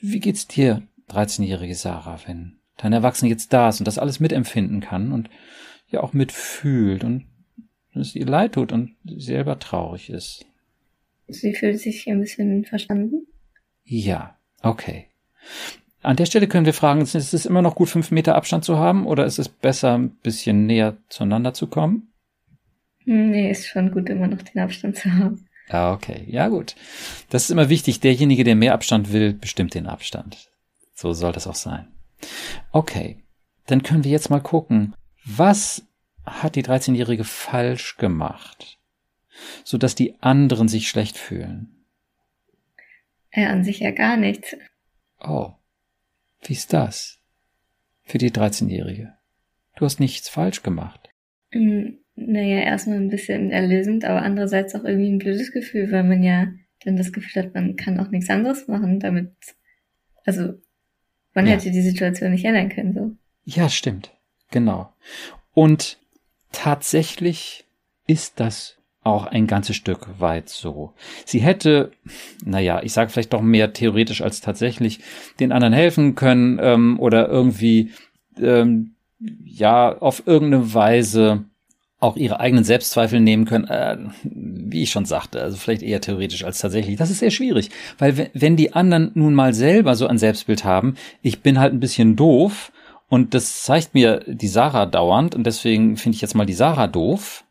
Wie geht's dir, 13-jährige Sarah, wenn dein Erwachsener jetzt da ist und das alles mitempfinden kann und ja auch mitfühlt und es ihr leid tut und selber traurig ist? Sie fühlt sich ein bisschen verstanden? Ja, okay. An der Stelle können wir fragen, ist es immer noch gut, fünf Meter Abstand zu haben oder ist es besser, ein bisschen näher zueinander zu kommen? Nee, ist schon gut, immer noch den Abstand zu haben. Ja, okay. Ja, gut. Das ist immer wichtig. Derjenige, der mehr Abstand will, bestimmt den Abstand. So soll das auch sein. Okay. Dann können wir jetzt mal gucken, was hat die 13-Jährige falsch gemacht, so dass die anderen sich schlecht fühlen? Ja, an sich ja gar nichts. Oh. Wie ist das? Für die 13-Jährige. Du hast nichts falsch gemacht. Mm, naja, erstmal ein bisschen erlösend, aber andererseits auch irgendwie ein blödes Gefühl, weil man ja dann das Gefühl hat, man kann auch nichts anderes machen, damit, also, man ja. hätte die Situation nicht ändern können, so. Ja, stimmt. Genau. Und tatsächlich ist das auch ein ganzes Stück weit so. Sie hätte, naja, ich sage vielleicht doch mehr theoretisch als tatsächlich, den anderen helfen können ähm, oder irgendwie, ähm, ja, auf irgendeine Weise auch ihre eigenen Selbstzweifel nehmen können, äh, wie ich schon sagte, also vielleicht eher theoretisch als tatsächlich. Das ist sehr schwierig, weil wenn die anderen nun mal selber so ein Selbstbild haben, ich bin halt ein bisschen doof und das zeigt mir die Sarah dauernd und deswegen finde ich jetzt mal die Sarah doof,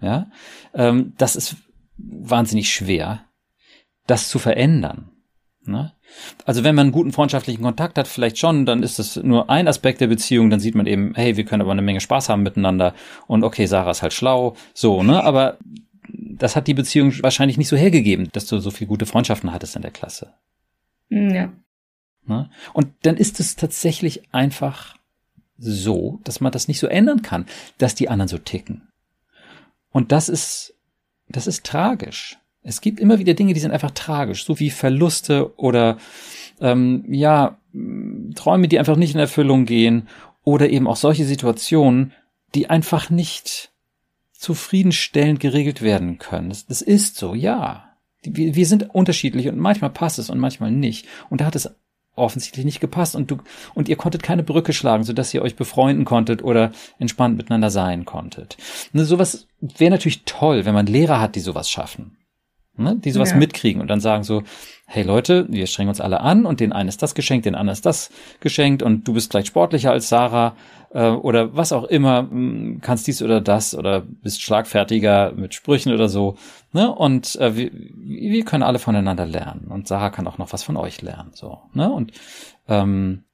ja, ähm, das ist wahnsinnig schwer, das zu verändern. Ne? Also wenn man einen guten freundschaftlichen Kontakt hat, vielleicht schon, dann ist das nur ein Aspekt der Beziehung, dann sieht man eben, hey, wir können aber eine Menge Spaß haben miteinander und okay, Sarah ist halt schlau, so, ne? Aber das hat die Beziehung wahrscheinlich nicht so hergegeben, dass du so viele gute Freundschaften hattest in der Klasse. Hm, ja. Ne? Und dann ist es tatsächlich einfach so, dass man das nicht so ändern kann, dass die anderen so ticken. Und das ist, das ist tragisch. Es gibt immer wieder Dinge, die sind einfach tragisch, so wie Verluste oder ähm, ja Träume, die einfach nicht in Erfüllung gehen oder eben auch solche Situationen, die einfach nicht zufriedenstellend geregelt werden können. Das, das ist so, ja. Wir, wir sind unterschiedlich und manchmal passt es und manchmal nicht. Und da hat es offensichtlich nicht gepasst und du und ihr konntet keine Brücke schlagen, sodass ihr euch befreunden konntet oder entspannt miteinander sein konntet. Ne, sowas wäre natürlich toll, wenn man Lehrer hat, die sowas schaffen. Ne, die sowas ja. mitkriegen und dann sagen so, hey Leute, wir strengen uns alle an und den einen ist das geschenkt, den anderen ist das geschenkt und du bist gleich sportlicher als Sarah äh, oder was auch immer, hm, kannst dies oder das oder bist schlagfertiger mit Sprüchen oder so. Ne? Und äh, wir, wir können alle voneinander lernen und Sarah kann auch noch was von euch lernen. So, ne? Und ähm,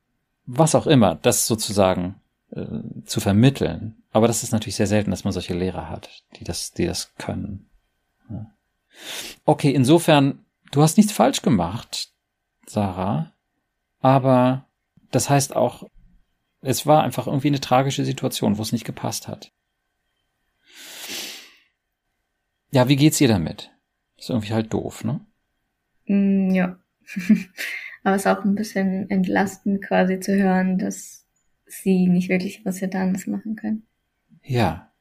was auch immer, das sozusagen äh, zu vermitteln. Aber das ist natürlich sehr selten, dass man solche Lehrer hat, die das, die das können. Ja. Okay, insofern Du hast nichts falsch gemacht, Sarah, aber das heißt auch, es war einfach irgendwie eine tragische Situation, wo es nicht gepasst hat. Ja, wie geht's ihr damit? Ist irgendwie halt doof, ne? Mm, ja. aber es ist auch ein bisschen entlastend quasi zu hören, dass sie nicht wirklich was hätte anders machen können. Ja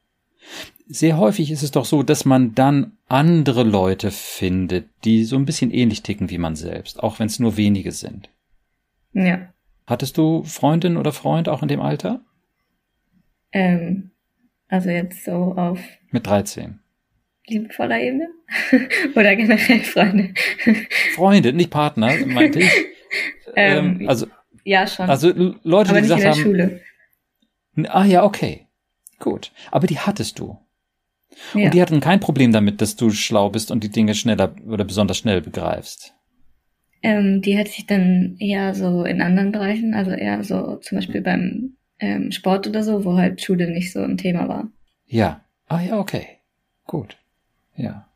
sehr häufig ist es doch so, dass man dann andere Leute findet, die so ein bisschen ähnlich ticken wie man selbst, auch wenn es nur wenige sind. Ja. Hattest du Freundin oder Freund auch in dem Alter? Ähm, also jetzt so auf. Mit 13. Liebevoller Ebene? oder generell Freunde? Freunde, nicht Partner, meinte ich. ähm, ähm, also. Ja, schon. Also Leute, Aber die gesagt haben. Schule. Ah ja, okay. Gut. Aber die hattest du. Ja. Und die hatten kein Problem damit, dass du schlau bist und die Dinge schneller oder besonders schnell begreifst. Ähm, die hatte ich dann eher so in anderen Bereichen, also eher so zum Beispiel beim ähm, Sport oder so, wo halt Schule nicht so ein Thema war. Ja. Ah ja, okay. Gut. Ja.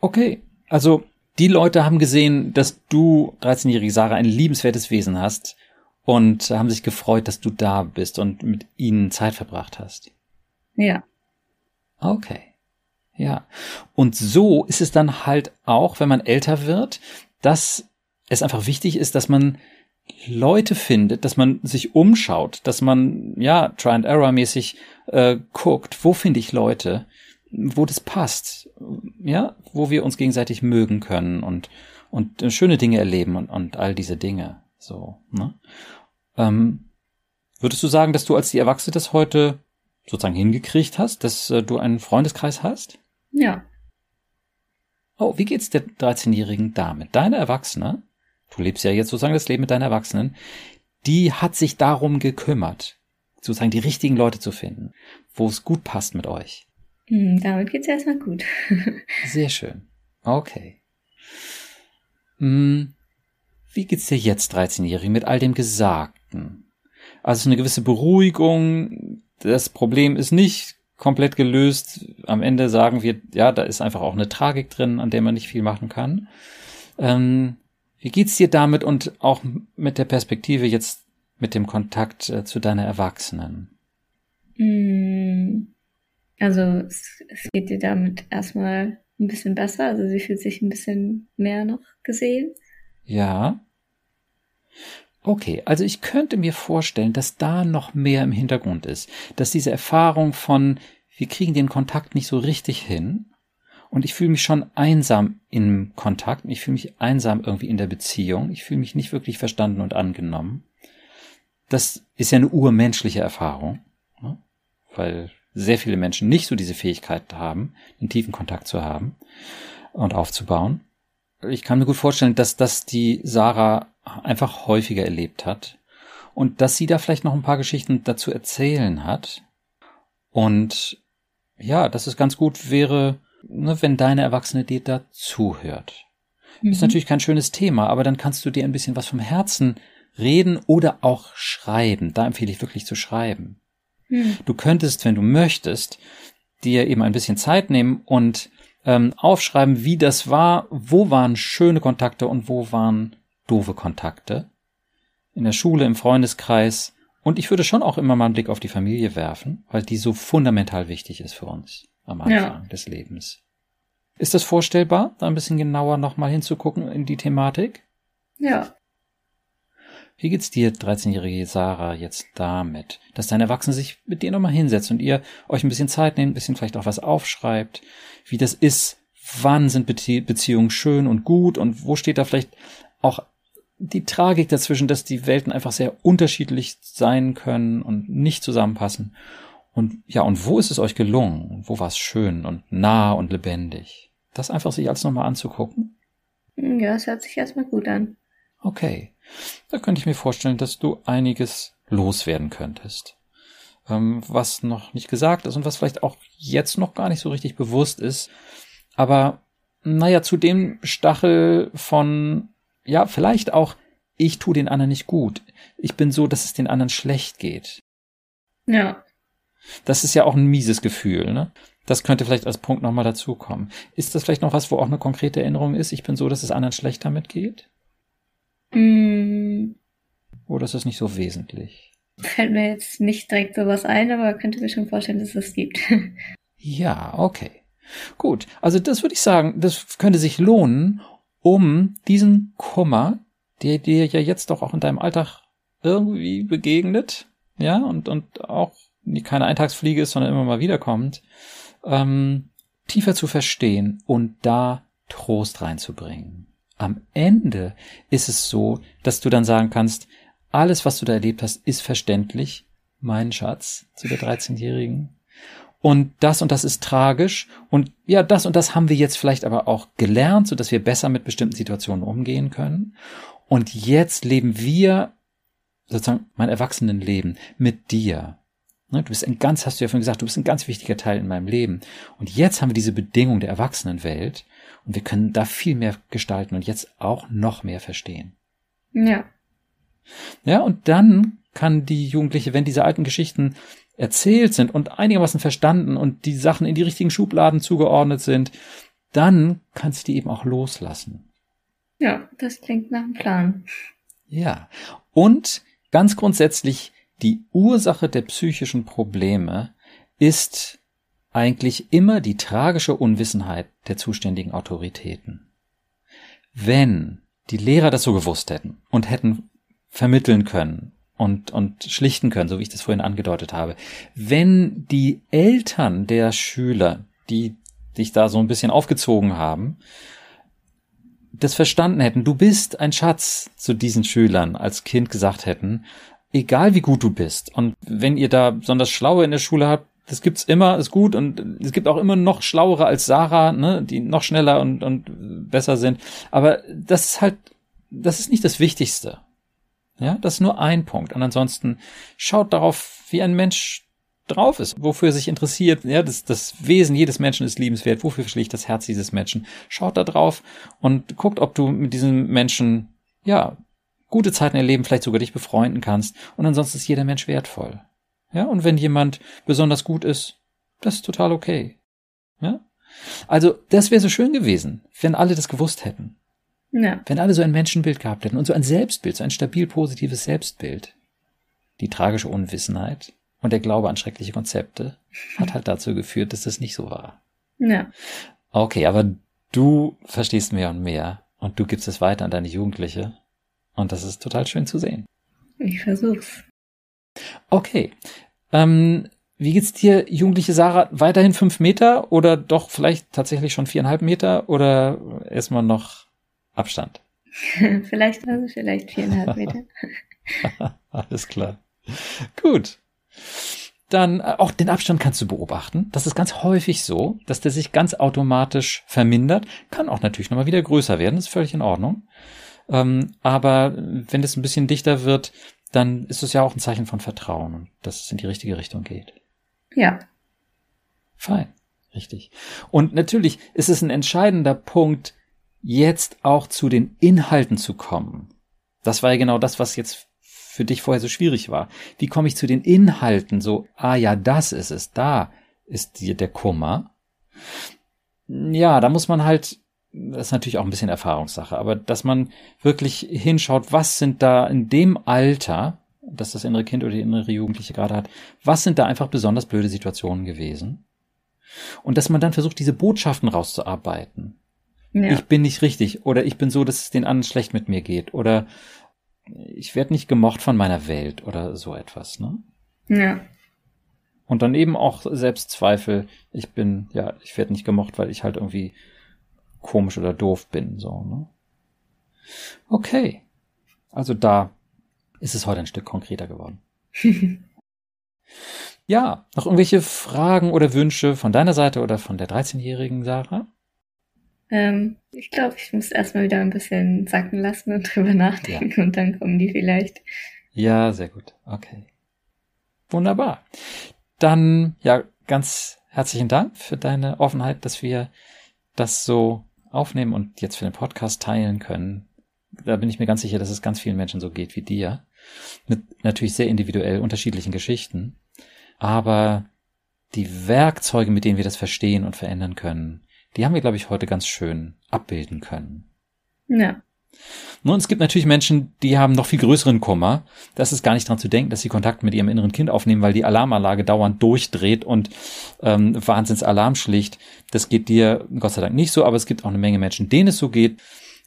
Okay. Also die Leute haben gesehen, dass du, 13-jährige Sarah, ein liebenswertes Wesen hast und haben sich gefreut, dass du da bist und mit ihnen Zeit verbracht hast. Ja. Okay. Ja. Und so ist es dann halt auch, wenn man älter wird, dass es einfach wichtig ist, dass man Leute findet, dass man sich umschaut, dass man ja Try and Error mäßig äh, guckt, wo finde ich Leute, wo das passt, ja, wo wir uns gegenseitig mögen können und und äh, schöne Dinge erleben und, und all diese Dinge. So, ne? Ähm, würdest du sagen, dass du als die Erwachsene das heute sozusagen hingekriegt hast, dass äh, du einen Freundeskreis hast? Ja. Oh, wie geht's der 13-Jährigen damit? Deine Erwachsene, du lebst ja jetzt sozusagen das Leben mit deiner Erwachsenen, die hat sich darum gekümmert, sozusagen die richtigen Leute zu finden, wo es gut passt mit euch. Hm, damit geht's erstmal gut. Sehr schön. Okay. Hm, wie geht's dir jetzt, 13-Jährigen, mit all dem Gesagten? Also eine gewisse Beruhigung, das Problem ist nicht komplett gelöst. Am Ende sagen wir, ja, da ist einfach auch eine Tragik drin, an der man nicht viel machen kann. Ähm, wie geht's dir damit und auch mit der Perspektive jetzt mit dem Kontakt äh, zu deiner Erwachsenen? Mm, also es, es geht dir damit erstmal ein bisschen besser. Also sie fühlt sich ein bisschen mehr noch gesehen. Ja. Okay, also ich könnte mir vorstellen, dass da noch mehr im Hintergrund ist, dass diese Erfahrung von wir kriegen den Kontakt nicht so richtig hin und ich fühle mich schon einsam im Kontakt, ich fühle mich einsam irgendwie in der Beziehung, ich fühle mich nicht wirklich verstanden und angenommen. Das ist ja eine urmenschliche Erfahrung, ne? weil sehr viele Menschen nicht so diese Fähigkeit haben, einen tiefen Kontakt zu haben und aufzubauen. Ich kann mir gut vorstellen, dass das die Sarah einfach häufiger erlebt hat und dass sie da vielleicht noch ein paar Geschichten dazu erzählen hat. Und ja, dass es ganz gut wäre, ne, wenn deine Erwachsene dir da zuhört. Mhm. Ist natürlich kein schönes Thema, aber dann kannst du dir ein bisschen was vom Herzen reden oder auch schreiben. Da empfehle ich wirklich zu schreiben. Mhm. Du könntest, wenn du möchtest, dir eben ein bisschen Zeit nehmen und ähm, aufschreiben, wie das war, wo waren schöne Kontakte und wo waren doofe Kontakte. In der Schule, im Freundeskreis. Und ich würde schon auch immer mal einen Blick auf die Familie werfen, weil die so fundamental wichtig ist für uns am Anfang ja. des Lebens. Ist das vorstellbar, da ein bisschen genauer nochmal hinzugucken in die Thematik? Ja. Wie geht's dir, 13-jährige Sarah, jetzt damit, dass dein Erwachsener sich mit dir nochmal hinsetzt und ihr euch ein bisschen Zeit nehmt, ein bisschen vielleicht auch was aufschreibt, wie das ist, wann sind Beziehungen schön und gut und wo steht da vielleicht auch die Tragik dazwischen, dass die Welten einfach sehr unterschiedlich sein können und nicht zusammenpassen. Und ja, und wo ist es euch gelungen? Wo war es schön und nah und lebendig? Das einfach sich alles nochmal anzugucken? Ja, es hört sich erstmal gut an. Okay. Da könnte ich mir vorstellen, dass du einiges loswerden könntest. Ähm, was noch nicht gesagt ist und was vielleicht auch jetzt noch gar nicht so richtig bewusst ist. Aber naja, zu dem Stachel von, ja, vielleicht auch, ich tue den anderen nicht gut. Ich bin so, dass es den anderen schlecht geht. Ja. Das ist ja auch ein mieses Gefühl, ne? Das könnte vielleicht als Punkt nochmal dazukommen. Ist das vielleicht noch was, wo auch eine konkrete Erinnerung ist? Ich bin so, dass es anderen schlecht damit geht? Mm. Oder ist das nicht so wesentlich? Fällt mir jetzt nicht direkt sowas ein, aber könnte mir schon vorstellen, dass es das gibt. ja, okay. Gut, also das würde ich sagen, das könnte sich lohnen, um diesen Kummer, der dir ja jetzt doch auch in deinem Alltag irgendwie begegnet, ja, und, und auch keine Eintagsfliege ist, sondern immer mal wiederkommt, ähm, tiefer zu verstehen und da Trost reinzubringen am Ende ist es so, dass du dann sagen kannst, alles, was du da erlebt hast, ist verständlich, mein Schatz, zu der 13-Jährigen. Und das und das ist tragisch. Und ja, das und das haben wir jetzt vielleicht aber auch gelernt, so dass wir besser mit bestimmten Situationen umgehen können. Und jetzt leben wir sozusagen mein Erwachsenenleben mit dir. Ne, du bist ein ganz, hast du ja vorhin gesagt, du bist ein ganz wichtiger Teil in meinem Leben. Und jetzt haben wir diese Bedingung der Erwachsenenwelt. Und wir können da viel mehr gestalten und jetzt auch noch mehr verstehen. Ja. Ja, und dann kann die Jugendliche, wenn diese alten Geschichten erzählt sind und einigermaßen verstanden und die Sachen in die richtigen Schubladen zugeordnet sind, dann kannst du die eben auch loslassen. Ja, das klingt nach einem Plan. Ja. Und ganz grundsätzlich, die Ursache der psychischen Probleme ist eigentlich immer die tragische Unwissenheit der zuständigen Autoritäten. Wenn die Lehrer das so gewusst hätten und hätten vermitteln können und, und schlichten können, so wie ich das vorhin angedeutet habe, wenn die Eltern der Schüler, die dich da so ein bisschen aufgezogen haben, das verstanden hätten, du bist ein Schatz zu diesen Schülern als Kind gesagt hätten, egal wie gut du bist. Und wenn ihr da besonders Schlaue in der Schule habt, das gibt's immer, ist gut und es gibt auch immer noch schlauere als Sarah, ne, die noch schneller und, und besser sind. Aber das ist halt, das ist nicht das Wichtigste. Ja, das ist nur ein Punkt. Und ansonsten schaut darauf, wie ein Mensch drauf ist, wofür er sich interessiert. Ja, das, das Wesen jedes Menschen ist liebenswert. Wofür schlägt das Herz dieses Menschen? Schaut da drauf und guckt, ob du mit diesem Menschen, ja, gute Zeiten erleben, vielleicht sogar dich befreunden kannst. Und ansonsten ist jeder Mensch wertvoll. Ja, und wenn jemand besonders gut ist, das ist total okay. Ja? Also, das wäre so schön gewesen, wenn alle das gewusst hätten. Ja. Wenn alle so ein Menschenbild gehabt hätten und so ein Selbstbild, so ein stabil positives Selbstbild. Die tragische Unwissenheit und der Glaube an schreckliche Konzepte hat halt dazu geführt, dass das nicht so war. Ja. Okay, aber du verstehst mehr und mehr und du gibst es weiter an deine Jugendliche und das ist total schön zu sehen. Ich versuch's. Okay, ähm, wie geht's dir, jugendliche Sarah? Weiterhin fünf Meter oder doch vielleicht tatsächlich schon viereinhalb Meter oder erstmal noch Abstand? vielleicht also vielleicht viereinhalb Meter. Alles klar. Gut. Dann äh, auch den Abstand kannst du beobachten. Das ist ganz häufig so, dass der sich ganz automatisch vermindert. Kann auch natürlich nochmal wieder größer werden, ist völlig in Ordnung. Ähm, aber wenn es ein bisschen dichter wird, dann ist es ja auch ein Zeichen von Vertrauen und dass es in die richtige Richtung geht. Ja. Fein. Richtig. Und natürlich ist es ein entscheidender Punkt, jetzt auch zu den Inhalten zu kommen. Das war ja genau das, was jetzt für dich vorher so schwierig war. Wie komme ich zu den Inhalten? So, ah ja, das ist es, da ist die, der Kummer. Ja, da muss man halt, das ist natürlich auch ein bisschen Erfahrungssache, aber dass man wirklich hinschaut, was sind da in dem Alter, dass das innere Kind oder die innere Jugendliche gerade hat, was sind da einfach besonders blöde Situationen gewesen? Und dass man dann versucht, diese Botschaften rauszuarbeiten. Ja. Ich bin nicht richtig oder ich bin so, dass es den anderen schlecht mit mir geht oder ich werde nicht gemocht von meiner Welt oder so etwas, ne? Ja. Und dann eben auch Selbstzweifel, ich bin, ja, ich werde nicht gemocht, weil ich halt irgendwie komisch oder doof bin, so, ne? Okay. Also da ist es heute ein Stück konkreter geworden. ja, noch irgendwelche Fragen oder Wünsche von deiner Seite oder von der 13-jährigen Sarah? Ähm, ich glaube, ich muss erstmal wieder ein bisschen sacken lassen und drüber nachdenken ja. und dann kommen die vielleicht. Ja, sehr gut. Okay. Wunderbar. Dann, ja, ganz herzlichen Dank für deine Offenheit, dass wir das so aufnehmen und jetzt für den Podcast teilen können. Da bin ich mir ganz sicher, dass es ganz vielen Menschen so geht wie dir. Mit natürlich sehr individuell unterschiedlichen Geschichten. Aber die Werkzeuge, mit denen wir das verstehen und verändern können, die haben wir, glaube ich, heute ganz schön abbilden können. Ja. Nun, es gibt natürlich Menschen, die haben noch viel größeren Kummer. Das ist gar nicht dran zu denken, dass sie Kontakt mit ihrem inneren Kind aufnehmen, weil die Alarmanlage dauernd durchdreht und ähm, Wahnsinnsalarm schlicht. Das geht dir Gott sei Dank nicht so, aber es gibt auch eine Menge Menschen, denen es so geht.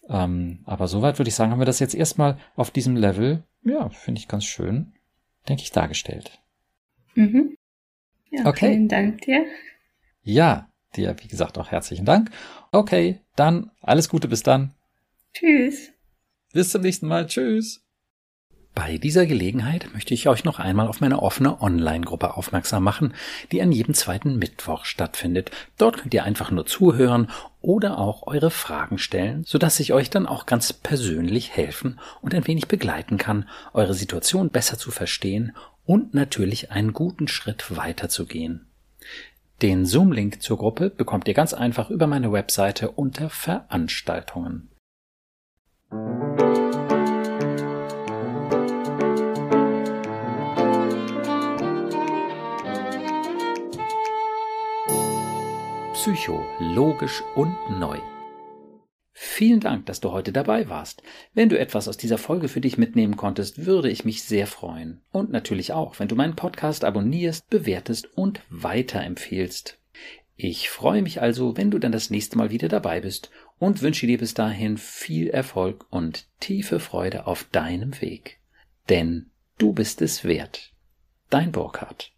Ähm, aber soweit würde ich sagen, haben wir das jetzt erstmal auf diesem Level, ja, finde ich ganz schön, denke ich, dargestellt. Mhm. Ja, okay. Vielen Dank dir. Ja, Dir, wie gesagt, auch herzlichen Dank. Okay, dann alles Gute bis dann. Tschüss. Bis zum nächsten Mal. Tschüss. Bei dieser Gelegenheit möchte ich euch noch einmal auf meine offene Online-Gruppe aufmerksam machen, die an jedem zweiten Mittwoch stattfindet. Dort könnt ihr einfach nur zuhören oder auch eure Fragen stellen, sodass ich euch dann auch ganz persönlich helfen und ein wenig begleiten kann, eure Situation besser zu verstehen und natürlich einen guten Schritt weiterzugehen. Den Zoom-Link zur Gruppe bekommt ihr ganz einfach über meine Webseite unter Veranstaltungen. Psycho, logisch und neu. Vielen Dank, dass du heute dabei warst. Wenn du etwas aus dieser Folge für dich mitnehmen konntest, würde ich mich sehr freuen. Und natürlich auch, wenn du meinen Podcast abonnierst, bewertest und weiterempfehlst. Ich freue mich also, wenn du dann das nächste Mal wieder dabei bist und wünsche dir bis dahin viel Erfolg und tiefe Freude auf deinem Weg. Denn du bist es wert. Dein Burkhardt.